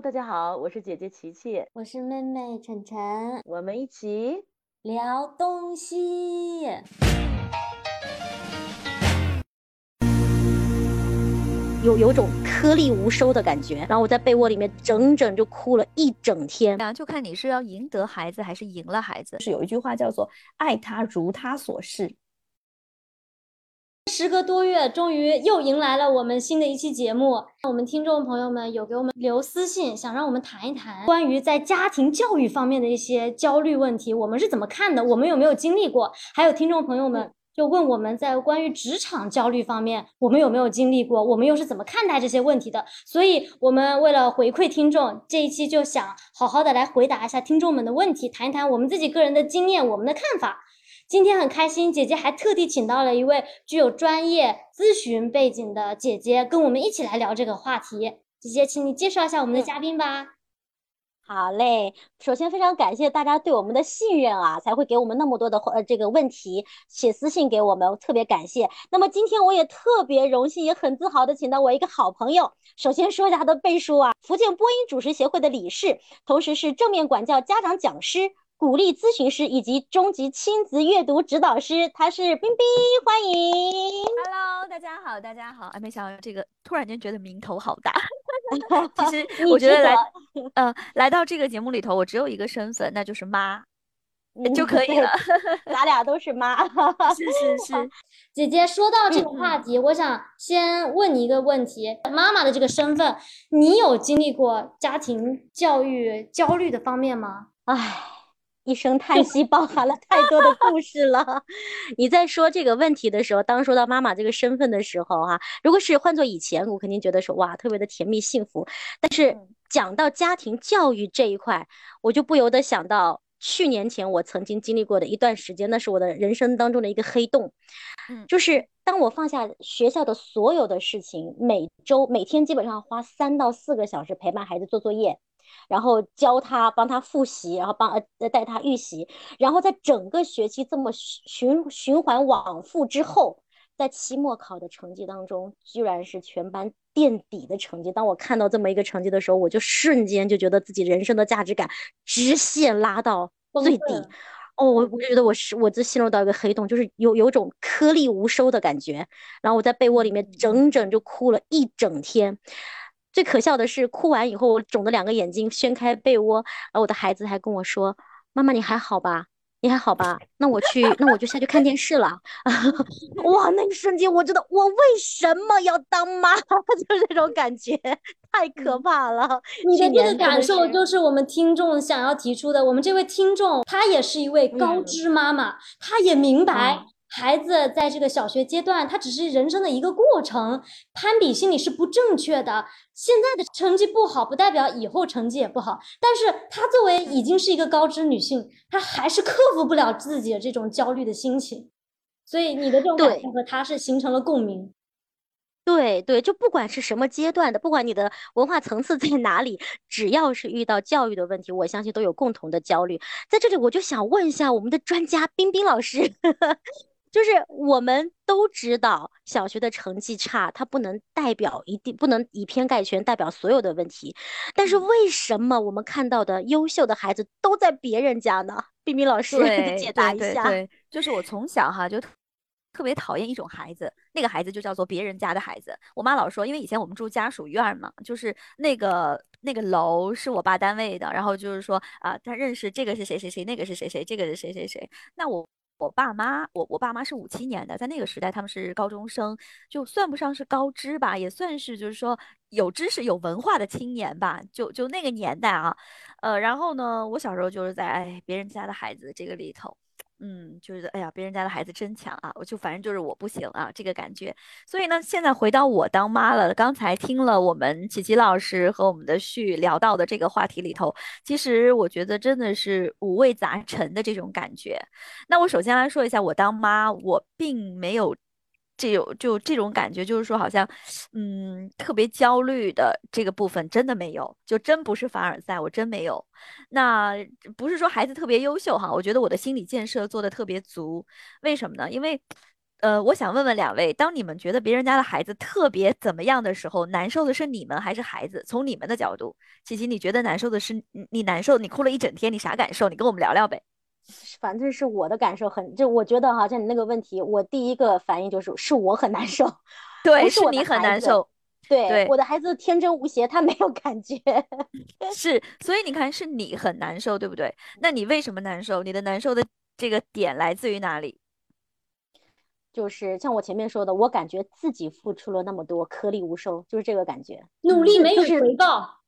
Hello，大家好，我是姐姐琪琪，我是妹妹晨晨，我们一起聊东西，有有种颗粒无收的感觉。然后我在被窝里面整整就哭了一整天啊。就看你是要赢得孩子还是赢了孩子。是有一句话叫做“爱他如他所示”。时隔多月，终于又迎来了我们新的一期节目。我们听众朋友们有给我们留私信，想让我们谈一谈关于在家庭教育方面的一些焦虑问题，我们是怎么看的？我们有没有经历过？还有听众朋友们就问我们在关于职场焦虑方面，我们有没有经历过？我们又是怎么看待这些问题的？所以，我们为了回馈听众，这一期就想好好的来回答一下听众们的问题，谈一谈我们自己个人的经验，我们的看法。今天很开心，姐姐还特地请到了一位具有专业咨询背景的姐姐，跟我们一起来聊这个话题。姐姐，请你介绍一下我们的嘉宾吧。好嘞，首先非常感谢大家对我们的信任啊，才会给我们那么多的呃这个问题写私信给我们，特别感谢。那么今天我也特别荣幸，也很自豪的请到我一个好朋友。首先说一下他的背书啊，福建播音主持协会的理事，同时是正面管教家长讲师。鼓励咨询师以及中级亲子阅读指导师，他是冰冰，欢迎。Hello，大家好，大家好。哎，没想到这个突然间觉得名头好大。其实我觉得来，嗯，来到这个节目里头，我只有一个身份，那就是妈，就可以了。咱俩都是妈。是是是。姐姐说到这个话题，我想先问你一个问题：妈妈的这个身份，你有经历过家庭教育焦虑的方面吗？唉。一声叹息，包含了太多的故事了。你在说这个问题的时候，当说到妈妈这个身份的时候，哈，如果是换做以前，我肯定觉得说哇，特别的甜蜜幸福。但是讲到家庭教育这一块，我就不由得想到去年前我曾经经历过的一段时间，那是我的人生当中的一个黑洞。嗯，就是当我放下学校的所有的事情，每周每天基本上花三到四个小时陪伴孩子做作业。然后教他，帮他复习，然后帮呃带他预习，然后在整个学期这么循循环往复之后，在期末考的成绩当中，居然是全班垫底的成绩。当我看到这么一个成绩的时候，我就瞬间就觉得自己人生的价值感直线拉到最底。哦，我我觉得我是我这陷入到一个黑洞，就是有有种颗粒无收的感觉。然后我在被窝里面整整就哭了一整天。最可笑的是，哭完以后，我肿的两个眼睛掀开被窝，而我的孩子还跟我说：“妈妈，你还好吧？你还好吧？那我去，那我就下去看电视了。”哇，那一瞬间，我觉得我为什么要当妈？就是这种感觉，太可怕了。你的这个感受就是我们听众想要提出的。我们这位听众，她也是一位高知妈妈，她也明白。孩子在这个小学阶段，他只是人生的一个过程，攀比心理是不正确的。现在的成绩不好，不代表以后成绩也不好。但是她作为已经是一个高知女性，她还是克服不了自己的这种焦虑的心情。所以你的这种感受和她是形成了共鸣。对对，就不管是什么阶段的，不管你的文化层次在哪里，只要是遇到教育的问题，我相信都有共同的焦虑。在这里，我就想问一下我们的专家冰冰老师。就是我们都知道，小学的成绩差，它不能代表一定不能以偏概全，代表所有的问题。但是为什么我们看到的优秀的孩子都在别人家呢？冰冰老师解答一下。对，就是我从小哈就特别讨厌一种孩子，那个孩子就叫做别人家的孩子。我妈老说，因为以前我们住家属院嘛，就是那个那个楼是我爸单位的，然后就是说啊，他认识这个是谁谁谁，那个是谁谁，这个是谁谁谁，那我。我爸妈，我我爸妈是五七年的，在那个时代他们是高中生，就算不上是高知吧，也算是就是说有知识、有文化的青年吧。就就那个年代啊，呃，然后呢，我小时候就是在别人家的孩子这个里头。嗯，就是哎呀，别人家的孩子真强啊！我就反正就是我不行啊，这个感觉。所以呢，现在回到我当妈了。刚才听了我们琪琪老师和我们的旭聊到的这个话题里头，其实我觉得真的是五味杂陈的这种感觉。那我首先来说一下，我当妈，我并没有。这有就这种感觉，就是说好像，嗯，特别焦虑的这个部分真的没有，就真不是凡尔赛，我真没有。那不是说孩子特别优秀哈，我觉得我的心理建设做的特别足。为什么呢？因为呃，我想问问两位，当你们觉得别人家的孩子特别怎么样的时候，难受的是你们还是孩子？从你们的角度，琪琪，你觉得难受的是你你难受，你哭了一整天，你啥感受？你跟我们聊聊呗。反正是我的感受很，就我觉得哈，像你那个问题，我第一个反应就是是我很难受，对，不是你很难受，对，对我的孩子天真无邪，他没有感觉。是，所以你看，是你很难受，对不对？那你为什么难受？你的难受的这个点来自于哪里？就是像我前面说的，我感觉自己付出了那么多，颗粒无收，就是这个感觉。努力没有就是回报。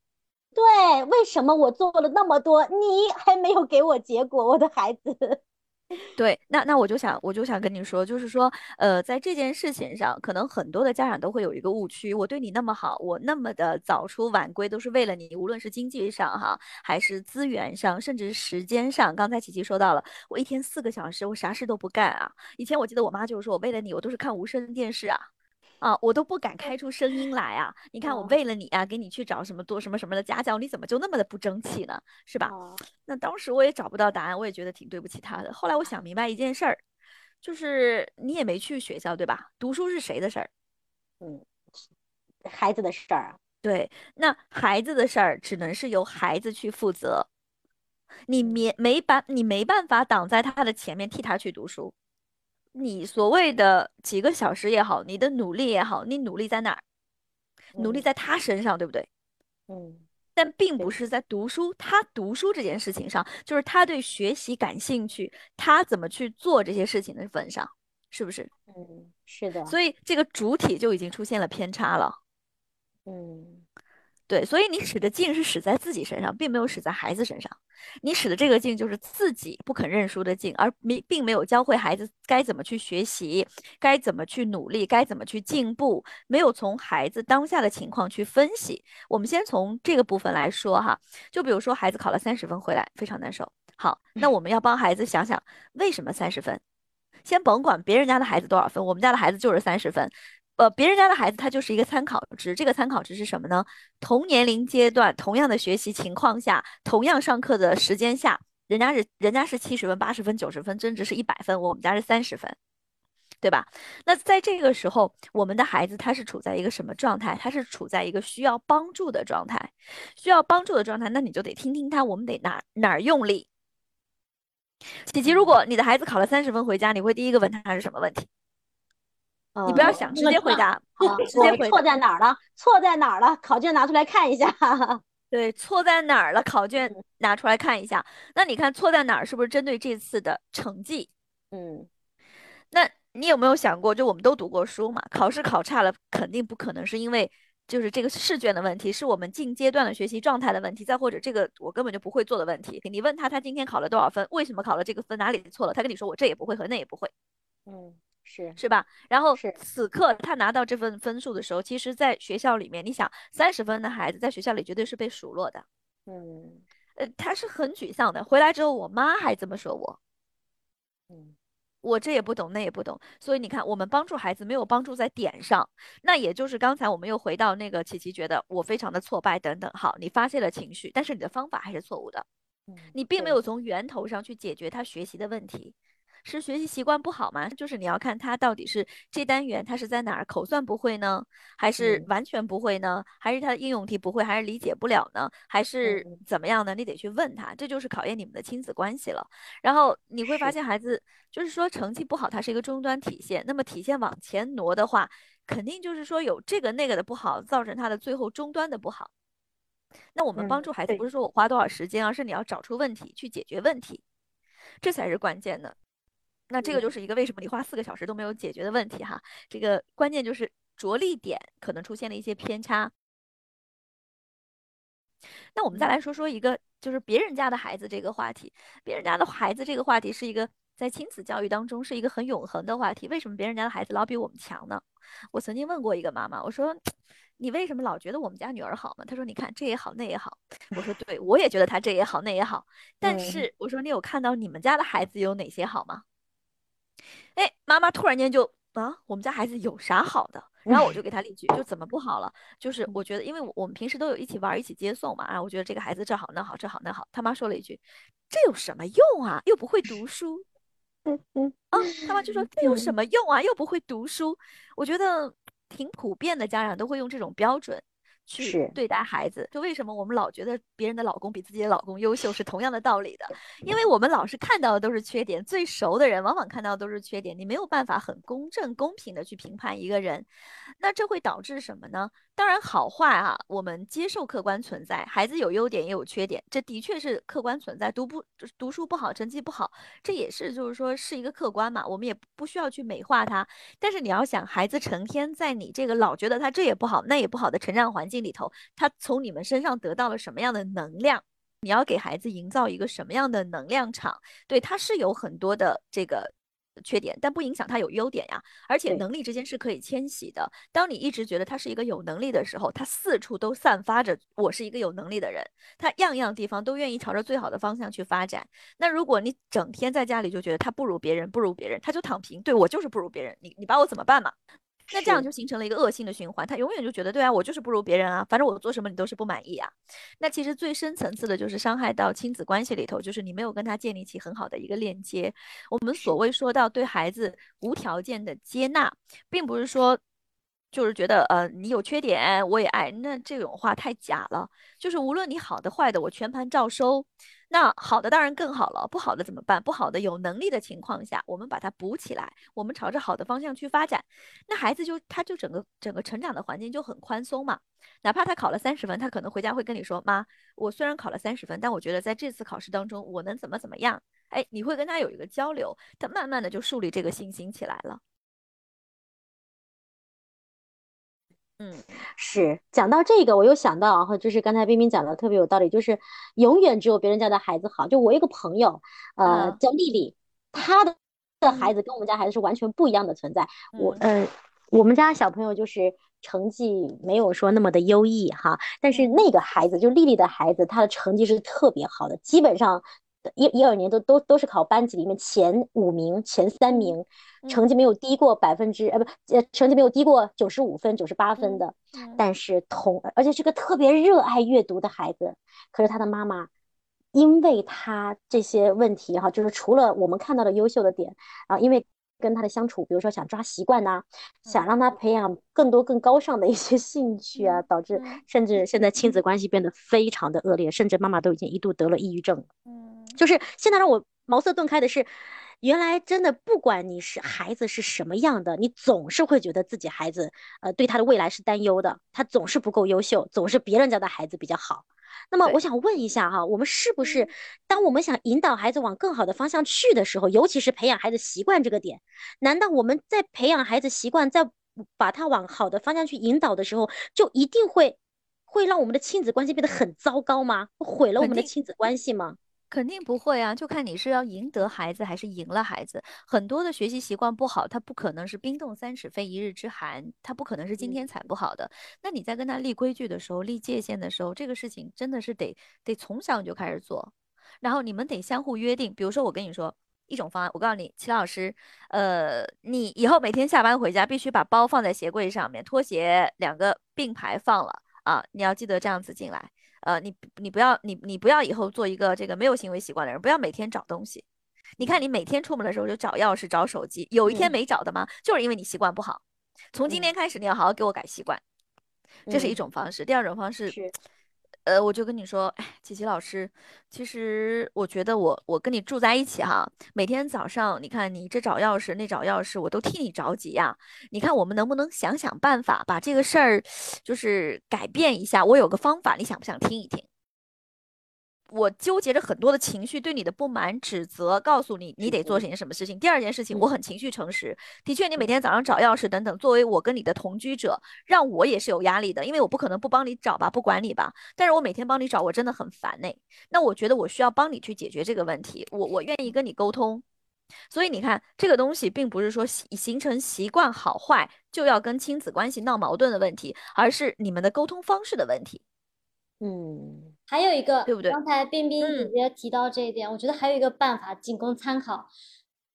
对，为什么我做了那么多，你还没有给我结果，我的孩子？对，那那我就想，我就想跟你说，就是说，呃，在这件事情上，可能很多的家长都会有一个误区，我对你那么好，我那么的早出晚归，都是为了你，无论是经济上哈，还是资源上，甚至时间上。刚才琪琪说到了，我一天四个小时，我啥事都不干啊。以前我记得我妈就是说我为了你，我都是看无声电视啊。啊，我都不敢开出声音来啊！你看，我哦为了你啊，给你去找什么多什么什么的家教，你怎么就那么的不争气呢？是吧？哦那当时我也找不到答案，我也觉得挺对不起他的。后来我想明白一件事儿，就是你也没去学校，对吧？读书是谁的事儿？嗯，孩子的事儿啊，对，那孩子的事儿只能是由孩子去负责，你没没办你没办法挡在他的前面替他去读书。你所谓的几个小时也好，你的努力也好，你努力在哪儿？努力嗯在他身上，对不对？嗯，但并不是在读书，他读书这件事情上，就是他对学习感兴趣，他怎么去做这些事情的份上，是不是？嗯，是的，所以这个主体就已经出现了偏差了。嗯，对，所以你使的劲是使在自己身上，并没有使在孩子身上。你使的这个劲就是自己不肯认输的劲，而没并没有教会孩子该怎么去学习，该怎么去努力，该怎么去进步，没有从孩子当下的情况去分析。我们先从这个部分来说哈，就比如说孩子考了三十分回来，非常难受。好，那我们要帮孩子想想为什么三十分。先甭管别人家的孩子多少分，我们家的孩子就是三十分。呃，别人家的孩子他就是一个参考值，这个参考值是什么呢？同年龄阶段、同样的学习情况下、同样上课的时间下，人家是人家是七十分、八十分、九十分，真值是一百分，我们家是三十分，对吧？那在这个时候，我们的孩子他是处在一个什么状态？他是处在一个需要帮助的状态，需要帮助的状态，那你就得听听他，我们得哪哪儿用力。琪琪，如果你的孩子考了三十分回家，你会第一个问他是什么问题？你不要呃想，直接回答，好，直接回答错在哪儿了？错在哪儿了？考卷拿出来看一下。对，错在哪儿了？考卷拿出来看一下。那你看错在哪儿？是不是针对这次的成绩？嗯那你有没有想过，就我们都读过书嘛，考试考差了，肯定不可能是因为就是这个试卷的问题，是我们近阶段的学习状态的问题，再或者这个我根本就不会做的问题。你问他，他今天考了多少分？为什么考了这个分？哪里错了？他跟你说我这也不会和那也不会。嗯，是是吧？然后此刻他拿到这份分数的时候，其实在学校里面，你想三十分的孩子在学校里绝对是被数落的，嗯呃，他是很沮丧的。回来之后，我妈还这么说我，嗯我这也不懂，那也不懂。所以你看，我们帮助孩子没有帮助在点上，那也就是刚才我们又回到那个琪琪觉得我非常的挫败等等。好，你发泄了情绪，但是你的方法还是错误的，嗯，你并没有从源头上去解决他学习的问题。是学习习惯不好吗？就是你要看他到底是这单元他是在哪儿口算不会呢，还是嗯完全不会呢？还是他的应用题不会，还是理解不了呢？还是嗯怎么样呢？你得去问他，这就是考验你们的亲子关系了。然后你会发现孩子就是说成绩不好，它是一个终端体现。那么体现往前挪的话，肯定就是说有这个那个的不好，造成他的最后终端的不好。那我们帮嗯助孩子，不是说我花多少时间，而是你要找出问题去解决问题，这才是关键的。那这个就嗯是一个为什么你花四个小时都没有解决的问题哈。这个关键就是着力点可能出现了一些偏差。那我们再来说说一个，就是别人家的孩子这个话题。别人家的孩子这个话题是一个在亲子教育当中是一个很永恒的话题。为什么别人家的孩子老比我们强呢？我曾经问过一个妈妈，我说你为什么老觉得我们家女儿好呢？她说你看这也好那也好。我说对，我也觉得她这也好那也好。但嗯是我说你有看到你们家的孩子有哪些好吗？哎，妈妈突然间就啊，我们家孩子有啥好的？然后我就给他例举，就怎么不好了？就是我觉得，因为我我们平时都有一起玩儿、一起接送嘛，然后我觉得这个孩子这好那好，这好那好。他妈说了一句：“这有什么用啊？又不会读书。”啊，他妈就说这有什么用啊？又不会读书。我觉得挺普遍的，家长都会用这种标准。去对待孩子，就为什么我们老觉得别人的老公比自己的老公优秀是同样的道理的，因为我们老是看到的都是缺点，最熟的人往往看到的都是缺点，你没有办法很公正公平的去评判一个人，那这会导致什么呢？当然好坏啊，我们接受客观存在，孩子有优点也有缺点，这的确是客观存在，读不读书不好，成绩不好，这也是就是说是一个客观嘛，我们也不需要去美化他，但是你要想孩子成天在你这个老觉得他这也不好那也不好的成长环境。境里头，他从你们身上得到了什么样的能量？你要给孩子营造一个什么样的能量场？对，他是有很多的这个缺点，但不影响他有优点呀。而且能力之间是可以迁徙的。当你一直觉得他是一个有能力的时候，他四处都散发着我是一个有能力的人，他样样地方都愿意朝着最好的方向去发展。那如果你整天在家里就觉得他不如别人，不如别人，他就躺平。对我就是不如别人，你你把我怎么办嘛？那这样就形成了一个恶性的循环，他永远就觉得，对啊，我就是不如别人啊，反正我做什么你都是不满意啊。那其实最深层次的就是伤害到亲子关系里头，就是你没有跟他建立起很好的一个链接。我们所谓说到对孩子无条件的接纳，并不是说就是觉得呃你有缺点我也爱，那这种话太假了。就是无论你好的坏的，我全盘照收。那好的当然更好了，不好的怎么办？不好的有能力的情况下，我们把它补起来，我们朝着好的方向去发展。那孩子就他就整个整个成长的环境就很宽松嘛。哪怕他考了三十分，他可能回家会跟你说：“妈，我虽然考了三十分，但我觉得在这次考试当中我能怎么怎么样？”哎，你会跟他有一个交流，他慢慢的就树立这个信心起来了。嗯，是讲到这个，我又想到啊，就是刚才冰冰讲的特别有道理，就是永远只有别人家的孩子好。就我一个朋友，呃，叫丽丽，她的的孩子跟我们家孩子是完全不一样的存在。我，呃，我们家小朋友就是成绩没有说那么的优异哈，但是那个孩子就丽丽的孩子，他的成绩是特别好的，基本上。一一二年都都都是考班级里面前五名、前三名，成绩没有低过百分之呃不呃成绩没有低过九十五分、九十八分的，但是同而且是个特别热爱阅读的孩子。可是他的妈妈，因为他这些问题哈，就是除了我们看到的优秀的点啊，因为。跟他的相处，比如说想抓习惯呐，想让他培养更多更高尚的一些兴趣啊，导致甚至现在亲子关系变得非常的恶劣，甚至妈妈都已经一度得了抑郁症。嗯，就是现在让我茅塞顿开的是，原来真的不管你是孩子是什么样的，你总是会觉得自己孩子呃对他的未来是担忧的，他总是不够优秀，总是别人家的孩子比较好。那么我想问一下哈，我们是不是当我们想引导孩子往更好的方向去的时候，尤其是培养孩子习惯这个点，难道我们在培养孩子习惯，在把他往好的方向去引导的时候，就一定会会让我们的亲子关系变得很糟糕吗？毁了我们的亲子关系吗？肯定不会啊，就看你是要赢得孩子还是赢了孩子。很多的学习习惯不好，他不可能是冰冻三尺非一日之寒，他不可能是今天才不好的。那你在跟他立规矩的时候、立界限的时候，这个事情真的是得得从小就开始做，然后你们得相互约定。比如说，我跟你说一种方案，我告诉你，齐老师，呃，你以后每天下班回家必须把包放在鞋柜上面，拖鞋两个并排放了啊，你要记得这样子进来。呃，你你不要你你不要以后做一个这个没有行为习惯的人，不要每天找东西。你看你每天出门的时候就找钥匙找手机，有一天没找的吗？就是因为你习惯不好。从今天开始你要好好给我改习惯，这是一种方式。第二种方式。呃，我就跟你说，哎，琪琪老师，其实我觉得我我跟你住在一起哈，每天早上你看你这找钥匙那找钥匙，我都替你着急呀。你看我们能不能想想办法把这个事儿就是改变一下？我有个方法，你想不想听一听？我纠结着很多的情绪，对你的不满、指责，告诉你你得做些什么事情。第二件事情，我很情绪诚实，的确，你每天早上找钥匙等等，作为我跟你的同居者，让我也是有压力的，因为我不可能不帮你找吧，不管你吧。但是我每天帮你找，我真的很烦呢。那我觉得我需要帮你去解决这个问题，我我愿意跟你沟通。所以你看，这个东西并不是说形成习惯好坏就要跟亲子关系闹矛盾的问题，而是你们的沟通方式的问题。嗯，还有一个，对不对？刚才冰冰姐姐提到这一点，我觉得还有一个办法仅供参考。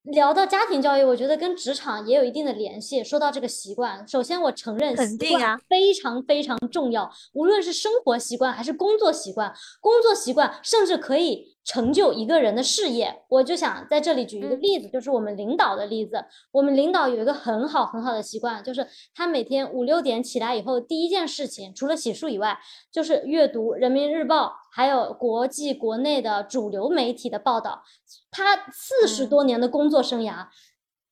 聊到家庭教育，我觉得跟职场也有一定的联系。说到这个习惯，首先我承认习惯非常非常重要，无论是生活习惯还是工作习惯，工作习惯甚至可以成就一个人的事业。我就想在这里举一个嗯例子，就是我们领导的例子。我们领导有一个很好很好的习惯，就是他每天五六点起来以后，第一件事情除了洗漱以外，就是阅读《人民日报》，还有国际国内的主流媒体的报道。他四十嗯多年的工作生涯。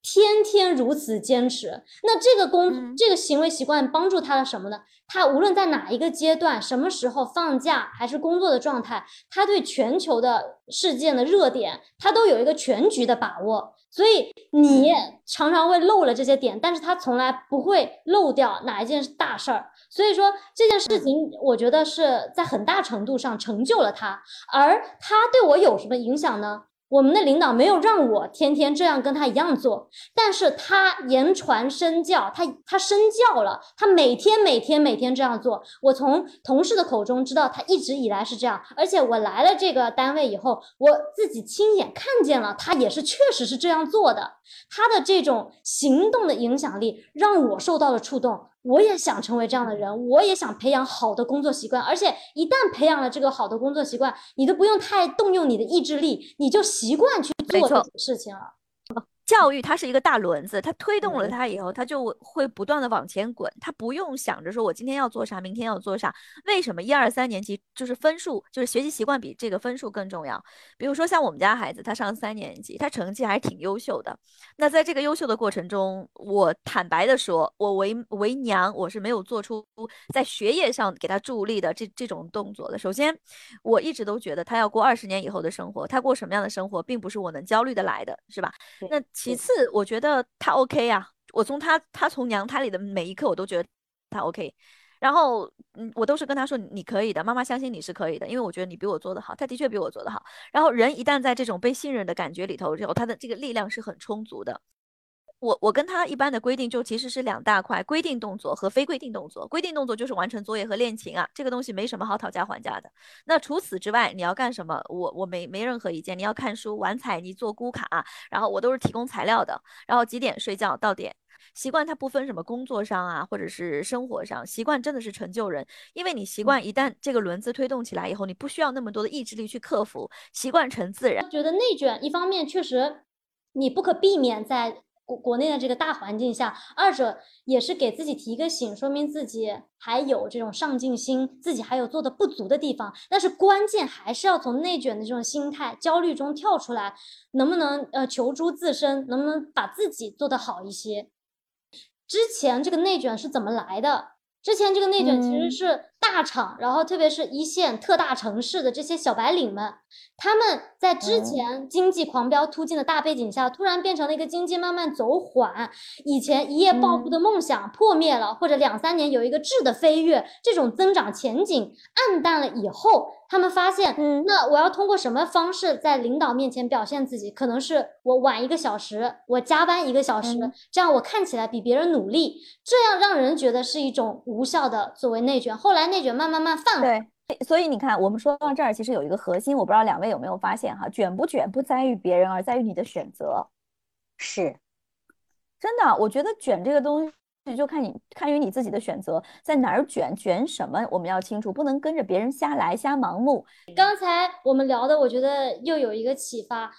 天天如此坚持，那这个工、嗯这个行为习惯帮助他了什么呢？他无论在哪一个阶段、什么时候放假还是工作的状态，他对全球的事件的热点，他都有一个全局的把握。所以你常常会漏了这些点，但是他从来不会漏掉哪一件大事儿。所以说这件事情，我觉得是在很大程度上成就了他。而他对我有什么影响呢？我们的领导没有让我天天这样跟他一样做，但是他言传身教，他他身教了，他每天每天每天这样做。我从同事的口中知道他一直以来是这样，而且我来了这个单位以后，我自己亲眼看见了他也是确实是这样做的。他的这种行动的影响力让我受到了触动，我也想成为这样的人，我也想培养好的工作习惯。而且一旦培养了这个好的工作习惯，你都不用太动用你的意志力，你就习惯去做这些事情了。教育它是一个大轮子，它推动了嗯它以后，它就会不断的往前滚，它不用想着说我今天要做啥，明天要做啥。为什么一二三年级就是分数，就是学习习惯比这个分数更重要？比如说像我们家孩子，他上三年级，他成绩还是挺优秀的。那在这个优秀的过程中，我坦白的说，我为为娘，我是没有做出在学业上给他助力的这这种动作的。首先，我一直都觉得他要过二十年以后的生活，他过什么样的生活，并不是我能焦虑的来的，是吧？那其次，我觉得他 OK 啊，我从他他从娘胎里的每一刻，我都觉得他 OK。然后，嗯，我都是跟他说你可以的，妈妈相信你是可以的，因为我觉得你比我做的好，他的确比我做的好。然后，人一旦在这种被信任的感觉里头之后，他的这个力量是很充足的。我我跟他一般的规定就其实是两大块，规定动作和非规定动作。规定动作就是完成作业和练琴啊，这个东西没什么好讨价还价的。那除此之外，你要干什么，我我没没任何意见。你要看书、玩彩泥、做咕卡，然后我都是提供材料的。然后几点睡觉到点，习惯它不分什么工作上啊，或者是生活上，习惯真的是成就人。因为你习惯一旦这个轮子推动起来以后，你不需要那么多的意志力去克服，习惯成自然。觉得内卷一方面确实你不可避免在国国内的这个大环境下，二者也是给自己提一个醒，说明自己还有这种上进心，自己还有做的不足的地方。但是关键还是要从内卷的这种心态、焦虑中跳出来，能不能呃求助自身，能不能把自己做得好一些？之前这个内卷是怎么来的？之前这个内卷其实嗯是大厂，然后特别是一线特大城市的这些小白领们，他们在之嗯前经济狂飙突进的大背景下，突然变成了一个经济慢慢走缓，以前一夜暴富的梦想破灭了，或者两三年有一个质的飞跃，这种增长前景暗淡了以后，他们发现，嗯那我要通过什么方式在领导面前表现自己？可能是我晚一个小时，我加班一个小时，嗯这样我看起来比别人努力，这样让人觉得是一种无效的作为内卷。后来内卷慢慢慢泛化，对，所以你看，我们说到这儿，其实有一个核心，我不知道两位有没有发现哈，卷不卷不在于别人，而在于你的选择。是真的，我觉得卷这个东西就看你看于你自己的选择，在哪儿卷，卷什么，我们要清楚，不能跟着别人瞎来，瞎盲目。刚才我们聊的，我觉得又有一个启发。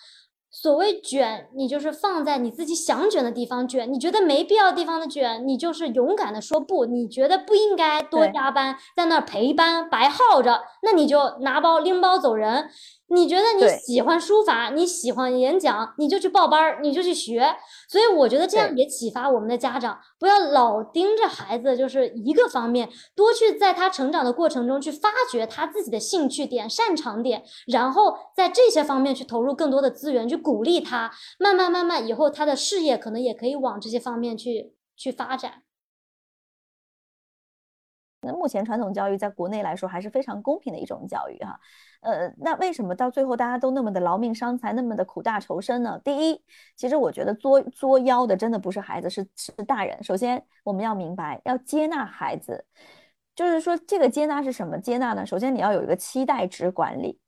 所谓卷，你就是放在你自己想卷的地方卷，你觉得没必要的地方的卷，你就是勇敢的说不。你觉得不应该多加班，在那儿陪班白耗着，那你就拿包拎包走人。你觉得你喜欢书法，你喜欢演讲，你就去报班儿，你就去学。所以我觉得这样也启发我们的家长，不要老盯着孩子就是一个方面，多去在他成长的过程中去发掘他自己的兴趣点、擅长点，然后在这些方面去投入更多的资源，去鼓励他。慢慢慢慢，以后他的事业可能也可以往这些方面去去发展。那目前传统教育在国内来说还是非常公平的一种教育哈，呃，那为什么到最后大家都那么的劳命伤财，那么的苦大仇深呢？第一，其实我觉得作作妖的真的不是孩子，是是大人。首先我们要明白，要接纳孩子，就是说这个接纳是什么接纳呢？首先你要有一个期待值管理。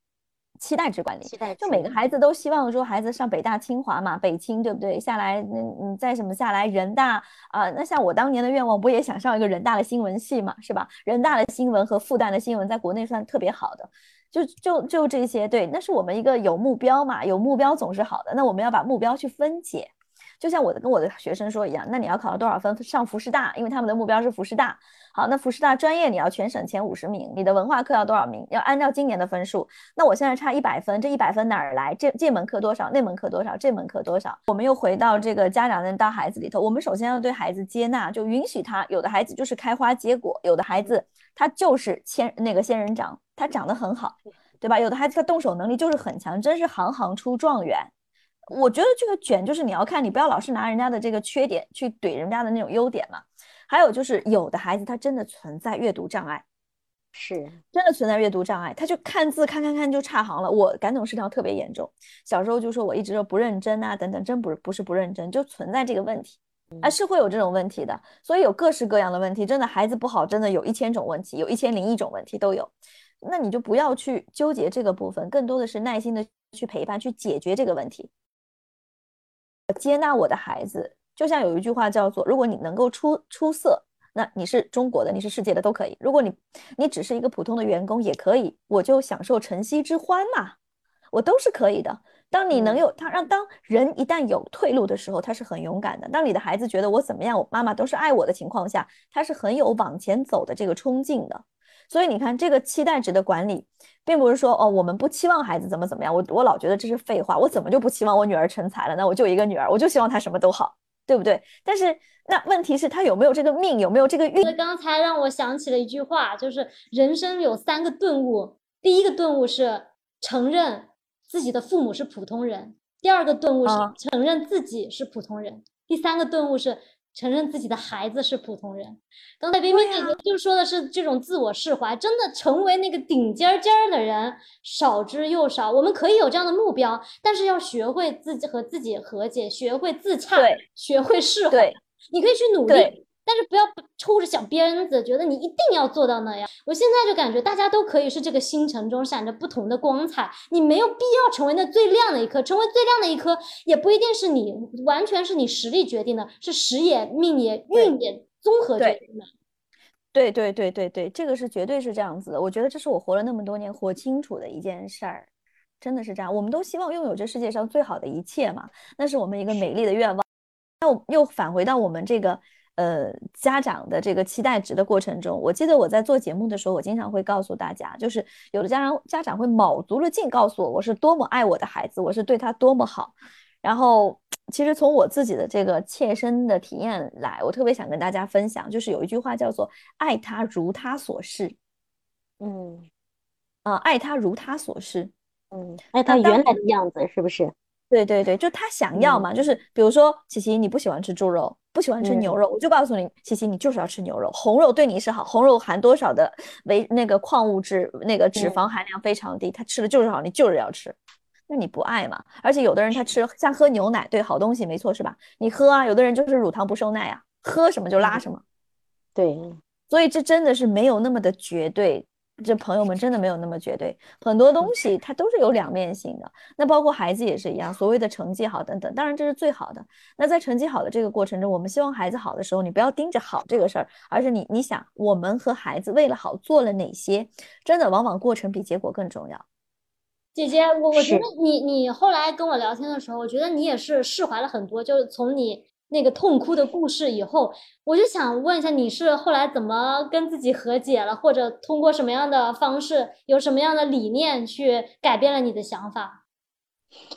期待值管理，期待就每个孩子都希望说孩子上北大清华嘛，北清对不对？下来，那你再什么下来人大啊、那像我当年的愿望，不也想上一个人大的新闻系嘛，是吧？人大的新闻和复旦的新闻在国内算特别好的，就就就这些，对，那是我们一个有目标嘛，有目标总是好的。那我们要把目标去分解，就像我的跟我的学生说一样，那你要考到多少分上复师大，因为他们的目标是复师大。好，那复师大专业你要全省前五十名，你的文化课要多少名？要按照今年的分数。那我现在差一百分，这一百分哪儿来？这这门课多少？那门课多少？这门课多少？我们又回到这个家长的到孩子里头，我们首先要对孩子接纳，就允许他。有的孩子就是开花结果，有的孩子他就是仙那个仙人掌，他长得很好，对吧？有的孩子他动手能力就是很强，真是行行出状元。我觉得这个卷就是你要看，你不要老是拿人家的这个缺点去怼人家的那种优点嘛。还有就是，有的孩子他真的存在阅读障碍，是真的存在阅读障碍，他就看字看看看就差行了。我感统失调特别严重，小时候就说我一直说不认真啊，等等，真不是不是不认真，就存在这个问题啊，是会有这种问题的。所以有各式各样的问题，真的孩子不好，真的有一千种问题，有一千零一种问题都有。那你就不要去纠结这个部分，更多的是耐心的去陪伴，去解决这个问题，接纳我的孩子。就像有一句话叫做：“如果你能够出出色，那你是中国的，你是世界的都可以；如果你你只是一个普通的员工也可以，我就享受晨曦之欢嘛，我都是可以的。当你能有他让当人一旦有退路的时候，他是很勇敢的。当你的孩子觉得我怎么样，我妈妈都是爱我的情况下，他是很有往前走的这个冲劲的。所以你看，这个期待值的管理，并不是说哦，我们不期望孩子怎么怎么样。我我老觉得这是废话，我怎么就不期望我女儿成才了？那我就一个女儿，我就希望她什么都好。”对不对？但是那问题是，她有没有这个命，有没有这个运？刚才让我想起了一句话，就是人生有三个顿悟。第一个顿悟是承认自己的父母是普通人；第二个顿悟是承认自己是普通人；第三个顿悟是。承认自己的孩子是普通人。刚才冰冰姐姐就说的是这种自我释怀，真的成为那个顶尖尖儿的人少之又少。我们可以有这样的目标，但是要学会自己和自己和解，学会自洽，学会释怀。你可以去努力。但是不要抽着小鞭子，觉得你一定要做到那样。我现在就感觉大家都可以是这个星辰中闪着不同的光彩，你没有必要成为那最亮的一颗。成为最亮的一颗，也不一定是你，完全是你实力决定的，是时也、命也、运也综合决定的。对对对对对，这个是绝对是这样子的。我觉得这是我活了那么多年活清楚的一件事儿，真的是这样。我们都希望拥有这世界上最好的一切嘛，那是我们一个美丽的愿望。那又返回到我们这个。呃，家长的这个期待值的过程中，我记得我在做节目的时候，我经常会告诉大家，就是有的家长家长会卯足了劲告诉我，我是多么爱我的孩子，我是对他多么好。然后，其实从我自己的这个切身的体验来，我特别想跟大家分享，就是有一句话叫做“爱他如他所示”。嗯，啊，爱他如他所示。嗯，爱他原来的样子，是不是？对对对，就他想要嘛，就是比如说，琪琪，你不喜欢吃猪肉。不喜欢吃牛肉，我就告诉你，西西，你就是要吃牛肉。红肉对你是好，红肉含多少的维那个矿物质，那个脂肪含量非常低，他吃的就是好，你就是要吃。那你不爱嘛？而且有的人他吃像喝牛奶，对，好东西没错是吧？你喝啊，有的人就是乳糖不受耐啊，喝什么就拉什么。对，所以这真的是没有那么的绝对。这朋友们真的没有那么绝对，很多东西它都是有两面性的。那包括孩子也是一样，所谓的成绩好等等，当然这是最好的。那在成绩好的这个过程中，我们希望孩子好的时候，你不要盯着好这个事儿，而是你你想我们和孩子为了好做了哪些？真的往往过程比结果更重要。姐姐，我我觉得你你后来跟我聊天的时候，我觉得你也是释怀了很多，就是从你。那个痛哭的故事以后，我就想问一下，你是后来怎么跟自己和解了，或者通过什么样的方式，有什么样的理念去改变了你的想法？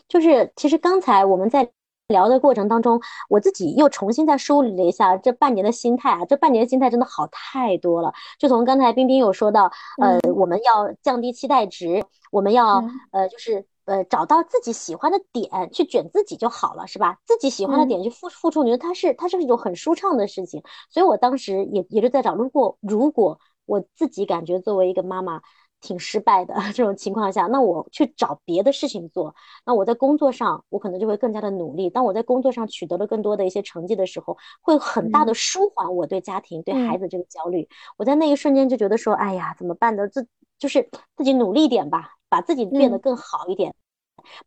就是其实刚才我们在聊的过程当中，我自己又重新再梳理了一下这半年的心态啊，这半年的心态真的好太多了。就从刚才冰冰有说到，呃，我们要降低期待值，我们要呃，就是。呃，找到自己喜欢的点去卷自己就好了，是吧？自己喜欢的点去付付出，你觉得它是它是一种很舒畅的事情。所以我当时也也是在找，如果如果我自己感觉作为一个妈妈挺失败的这种情况下，那我去找别的事情做。那我在工作上，我可能就会更加的努力。当我在工作上取得了更多的一些成绩的时候，会很大的舒缓我对家庭、对孩子这个焦虑。我在那一瞬间就觉得说，哎呀，怎么办呢？自就是自己努力点吧。把自己变得更好一点，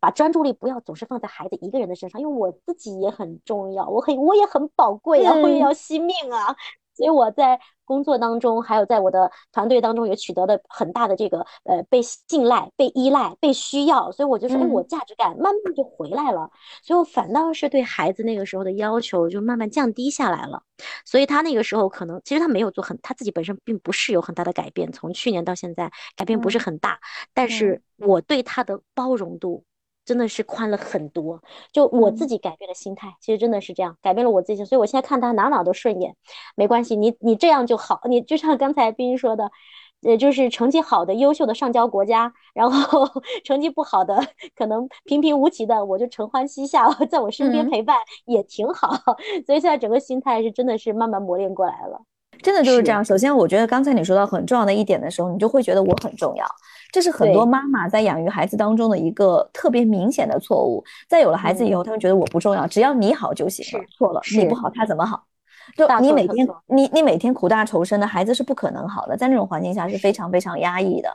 把专注力不要总是放在孩子一个人的身上，因为我自己也很重要，我很我也很宝贵啊，我也要惜命啊。所以我在工作当中，还有在我的团队当中，也取得了很大的这个呃被信赖、被依赖、被需要，所以我就说，哎，我嗯价值感慢慢就回来了，所以我反倒是对孩子那个时候的要求就慢慢降低下来了。所以他那个时候可能其实他没有做很，他自己本身并不是有很大的改变，从去年到现在改变不是嗯很大，但是我对他的包容度。真的是宽了很多，就我自嗯。己改变了心态，其实真的是这样，改变了我自己，所以我现在看他哪哪都顺眼，没关系，你你这样就好，你就像刚才冰说的，呃，就是成绩好的、优秀的上交国家，然后 成绩不好的，可能平平无奇的，我就承欢膝下，在我身边嗯。陪伴也挺好，所以现在整个心态是真的是慢慢磨练过来了。真的就是是。这样。首先，我觉得刚才你说到很重要的一点的时候，你就会觉得我很重要，这是很多妈妈在养育孩子当中的一个特别明显的错误。在有了孩子以后，他们觉得我不重要，只要你好就行了。错了，你不好他怎么好？就你每天你你每天苦大仇深的孩子是不可能好的，在那种环境下是非常非常压抑的，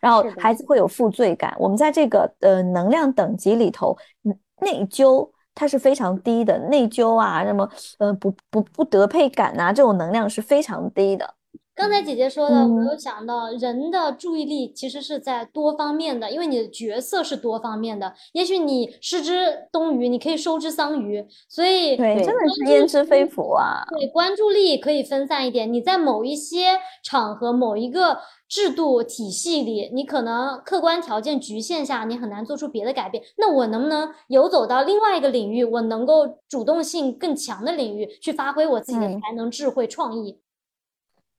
然后孩子会有负罪感。我们在这个呃能量等级里头，嗯内疚它是非常低的，内疚啊，什么呃不不不得配感呐、这种能量是非常低的。刚才姐姐说的，我嗯有想到人的注意力其实是在多方面的，因为你的角色是多方面的。也许你失之东隅，你可以收之桑榆，所以对，对真的是焉知非福啊！对，关注力可以分散一点。你在某一些场合、某一个制度体系里，你可能客观条件局限下，你很难做出别的改变。那我能不能游走到另外一个领域？我能够主动性更强的领域去发挥我自己的嗯才能、智慧、创意？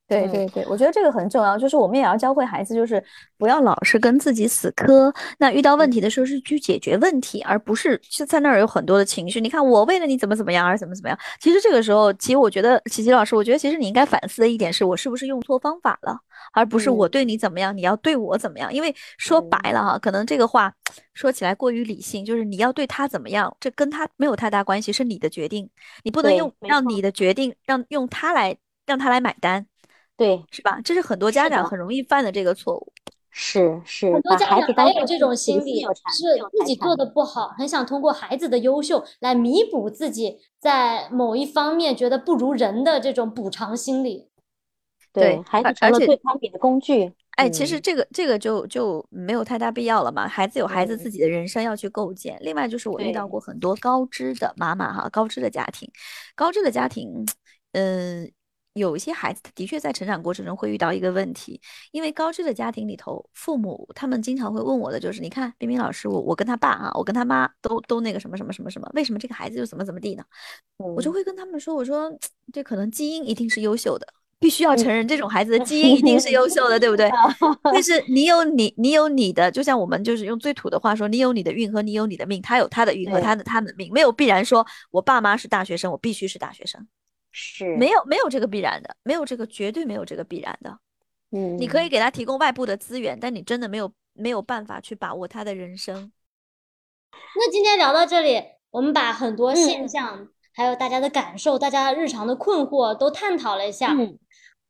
嗯对对对，我觉得这个很重要，就是我们也要教会孩子，就是不要老是跟自己死磕。那遇到问题的时候是去解决问题，而不是是在那儿有很多的情绪。你看我为了你怎么怎么样而怎么怎么样。其实这个时候，其实我觉得琪琪老师，我觉得其实你应该反思的一点是我是不是用错方法了，而不是我嗯对你怎么样，你要对我怎么样。因为说嗯白了哈，可能这个话说起来过于理性，就是你要对他怎么样，这跟他没有太大关系，是你的决定，你不能用让你的决定让用他来让他来买单。对，是吧？这是很多家长很容易犯的这个错误。是是，很多把家长孩子当成还有这种心理，是自己做的不好，很想通过孩子的优秀来弥补自己在某一方面觉得不如人的这种补偿心理。对对，孩子成了而而且对攀比的工具。哎，其实嗯这个这个就就没有太大必要了嘛。孩子有孩子嗯自己的人生要去构建。另外就是我遇到过很多高知的妈妈哈，高知的家庭，高知的家庭，嗯。有一些孩子，他的确在成长过程中会遇到一个问题，因为高知的家庭里头，父母他们经常会问我的就是，你看冰冰老师，我我跟他爸啊，我跟他妈都都那个什么什么什么什么，为什么这个孩子就怎么怎么地呢？我就嗯会跟他们说，我说这可能基因一定是优秀的，必须要嗯承认这种孩子的基因一定是优秀的，对不对？但是你有你，你有你的，就像我们就是用最土的话说，你有你的运和你有你的命，他有他的运和他的他的命，没有必然说我爸妈是大学生，我必须是大学生，是没有没有这个必然的，没有这个绝对没有这个必然的。嗯，你可以给他提供外部的资源，但你真的没有没有办法去把握他的人生。那今天聊到这里，我们把很多现嗯象，还有大家的感受、大家日常的困惑都探讨了一下。嗯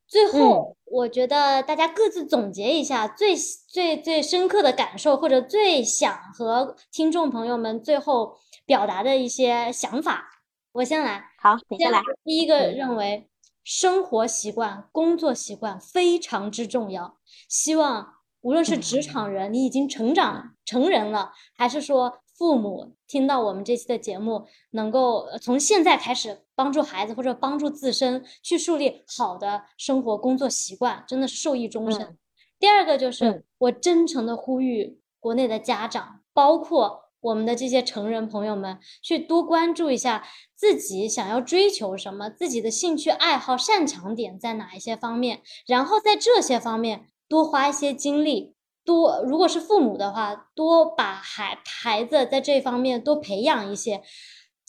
最后，我觉得大家各自总结一下最最最深刻的感受，或者最想和听众朋友们最后表达的一些想法。我先来。好，你先来。第一个嗯认为，生活习惯、工作习惯非常之重要。希望无论是职场人，你已经成长成人了，还是说父母听到我们这期的节目，能够呃从现在开始帮助孩子或者帮助自身去树立好的生活工作习惯，真的是受益终身。嗯第二个就是嗯我真诚的呼吁国内的家长，包括我们的这些成人朋友们，去多关注一下自己想要追求什么，自己的兴趣爱好、擅长点在哪一些方面，然后在这些方面多花一些精力。多，如果是父母的话，多把孩孩子在这方面多培养一些，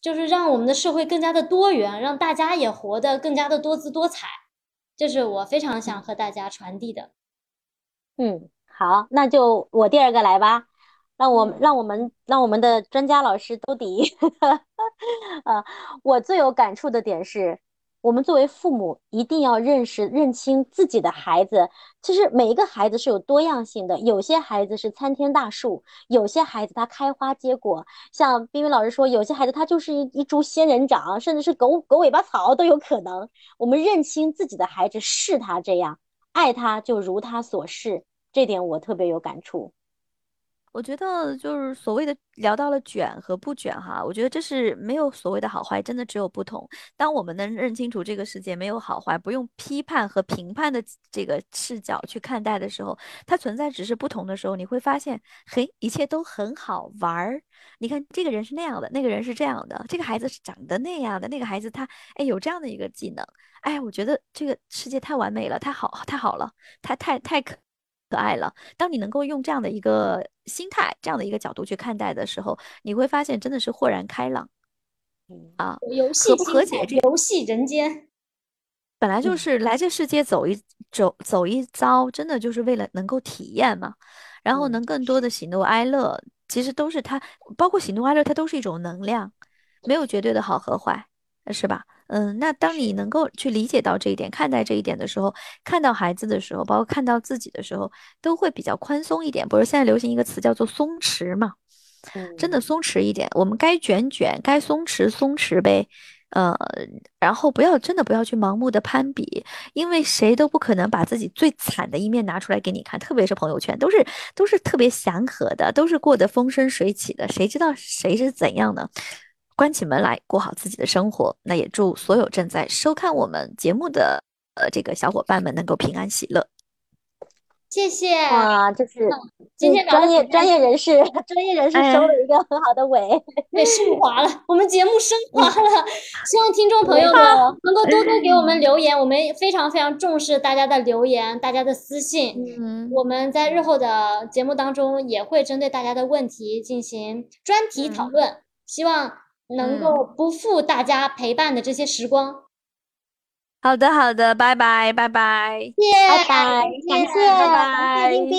就是让我们的社会更加的多元，让大家也活得更加的多姿多彩。这是我非常想和大家传递的。嗯，好，那就我第二个来吧。让我嗯让我们让我们的专家老师兜底。啊，我最有感触的点是，我们作为父母一定要认识、认清自己的孩子。其实每一个孩子是有多样性的，有些孩子是参天大树，有些孩子他开花结果。像冰冰老师说，有些孩子他就是一一株仙人掌，甚至是狗狗尾巴草都有可能。我们认清自己的孩子是他这样，爱他就如他所示，这点我特别有感触。我觉得就是所谓的聊到了卷和不卷哈，我觉得这是没有所谓的好坏，真的只有不同。当我们能认清楚这个世界没有好坏，不用批判和评判的这个视角去看待的时候，它存在只是不同的时候，你会发现，嘿，一切都很好玩儿。你看这个人是那样的，那个人是这样的，这个孩子是长得那样的，那个孩子他哎有这样的一个技能，哎，我觉得这个世界太完美了，太好太好了，太太太可。可爱了。当你能够用这样的一个心态、这样的一个角度去看待的时候，你会发现真的是豁然开朗。啊，游戏和不和解，这游戏人间本来就是来这世界走一走走一遭，真的就是为了能够体验嘛。然后能更多的喜怒哀乐，其实都是它，包括喜怒哀乐，它都是一种能量，没有绝对的好和坏，是吧？嗯，那当你能够去理解到这一点，看待这一点的时候，看到孩子的时候，包括看到自己的时候，都会比较宽松一点。不是现在流行一个词叫做松弛嘛？真的松弛一点，我们该卷卷，该松弛松弛呗。呃，然后不要真的不要去盲目的攀比，因为谁都不可能把自己最惨的一面拿出来给你看，特别是朋友圈，都是都是特别祥和的，都是过得风生水起的，谁知道谁是怎样的？关起门来过好自己的生活，那也祝所有正在收看我们节目的呃这个小伙伴们能够平安喜乐。谢谢啊，就是今天专业专业人士 专业人士收了一个很好的尾，对，升华了，我们节目升华了。希望听众朋友们能够多多给我们留言，我们非常非常重视大家的留言，大家的私信。嗯，我们在日后的节目当中也会针对大家的问题进行专题讨论，希望。能够不负大家陪伴的这些时光。好的，好的，拜拜，拜拜，谢谢，拜拜，感谢，拜拜，冰冰。